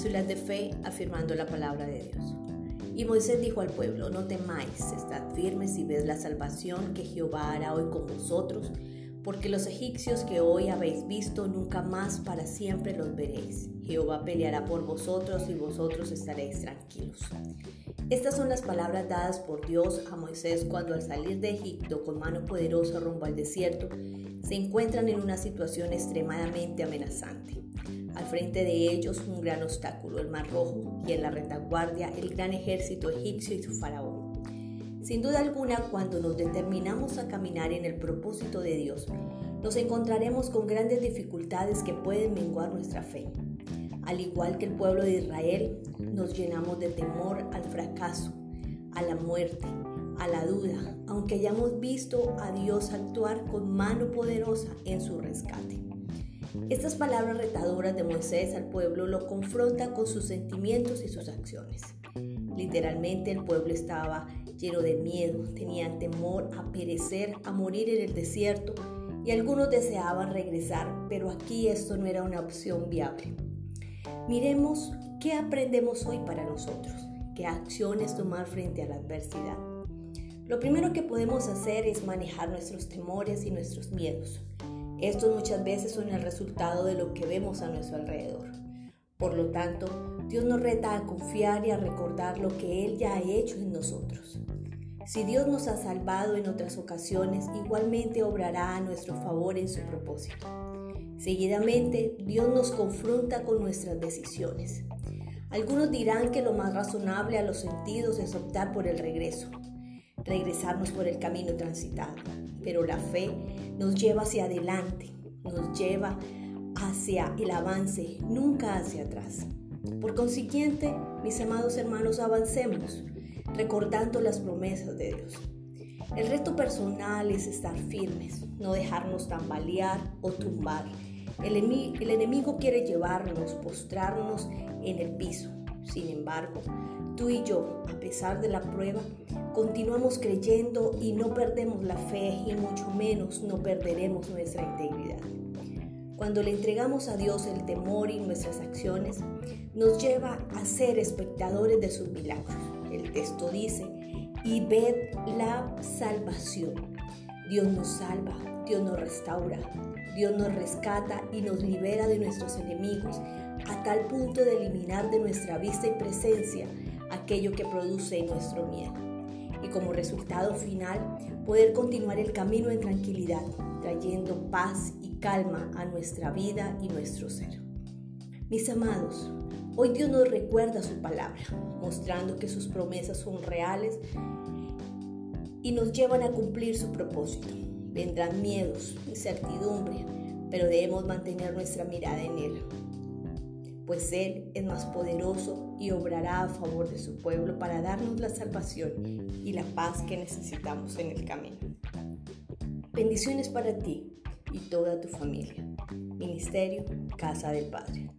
cápsulas de fe afirmando la palabra de Dios. Y Moisés dijo al pueblo, no temáis, estad firmes y ved la salvación que Jehová hará hoy con vosotros, porque los egipcios que hoy habéis visto nunca más para siempre los veréis. Jehová peleará por vosotros y vosotros estaréis tranquilos. Estas son las palabras dadas por Dios a Moisés cuando al salir de Egipto con mano poderosa rumbo al desierto, se encuentran en una situación extremadamente amenazante. Al frente de ellos un gran obstáculo, el Mar Rojo, y en la retaguardia el gran ejército egipcio y su faraón. Sin duda alguna, cuando nos determinamos a caminar en el propósito de Dios, nos encontraremos con grandes dificultades que pueden menguar nuestra fe. Al igual que el pueblo de Israel, nos llenamos de temor al fracaso, a la muerte, a la duda, aunque hayamos visto a Dios actuar con mano poderosa en su rescate. Estas palabras retadoras de Moisés al pueblo lo confrontan con sus sentimientos y sus acciones. Literalmente el pueblo estaba lleno de miedo, tenían temor a perecer, a morir en el desierto y algunos deseaban regresar, pero aquí esto no era una opción viable. Miremos qué aprendemos hoy para nosotros, qué acciones tomar frente a la adversidad. Lo primero que podemos hacer es manejar nuestros temores y nuestros miedos. Estos muchas veces son el resultado de lo que vemos a nuestro alrededor. Por lo tanto, Dios nos reta a confiar y a recordar lo que Él ya ha hecho en nosotros. Si Dios nos ha salvado en otras ocasiones, igualmente obrará a nuestro favor en su propósito. Seguidamente, Dios nos confronta con nuestras decisiones. Algunos dirán que lo más razonable a los sentidos es optar por el regreso, regresarnos por el camino transitado, pero la fe nos lleva hacia adelante, nos lleva hacia el avance, nunca hacia atrás. Por consiguiente, mis amados hermanos, avancemos, recordando las promesas de Dios. El reto personal es estar firmes, no dejarnos tambalear o tumbar el, enemigo quiere llevarnos, postrarnos en el piso. Sin embargo, tú y yo, a pesar de la prueba, continuamos creyendo y no perdemos la fe y mucho menos no perderemos nuestra integridad. Cuando le entregamos a Dios el temor y nuestras acciones, nos lleva a ser espectadores de sus milagros. El texto dice, y ved la salvación. Dios nos salva, Dios nos restaura, Dios nos rescata y nos libera de nuestros enemigos a tal punto de eliminar de nuestra vista y presencia aquello que produce nuestro miedo. Y como resultado final, poder continuar el camino en tranquilidad, trayendo paz y calma a nuestra vida y nuestro ser. Mis amados, hoy Dios nos recuerda su palabra, mostrando que sus promesas son reales y nos llevan a cumplir su propósito. Vendrán miedos, incertidumbre, pero debemos mantener nuestra mirada en Él, pues Él es más poderoso y obrará a favor de su pueblo para darnos la salvación y la paz que necesitamos en el camino. Bendiciones para ti y toda tu familia. Ministerio Casa del Padre.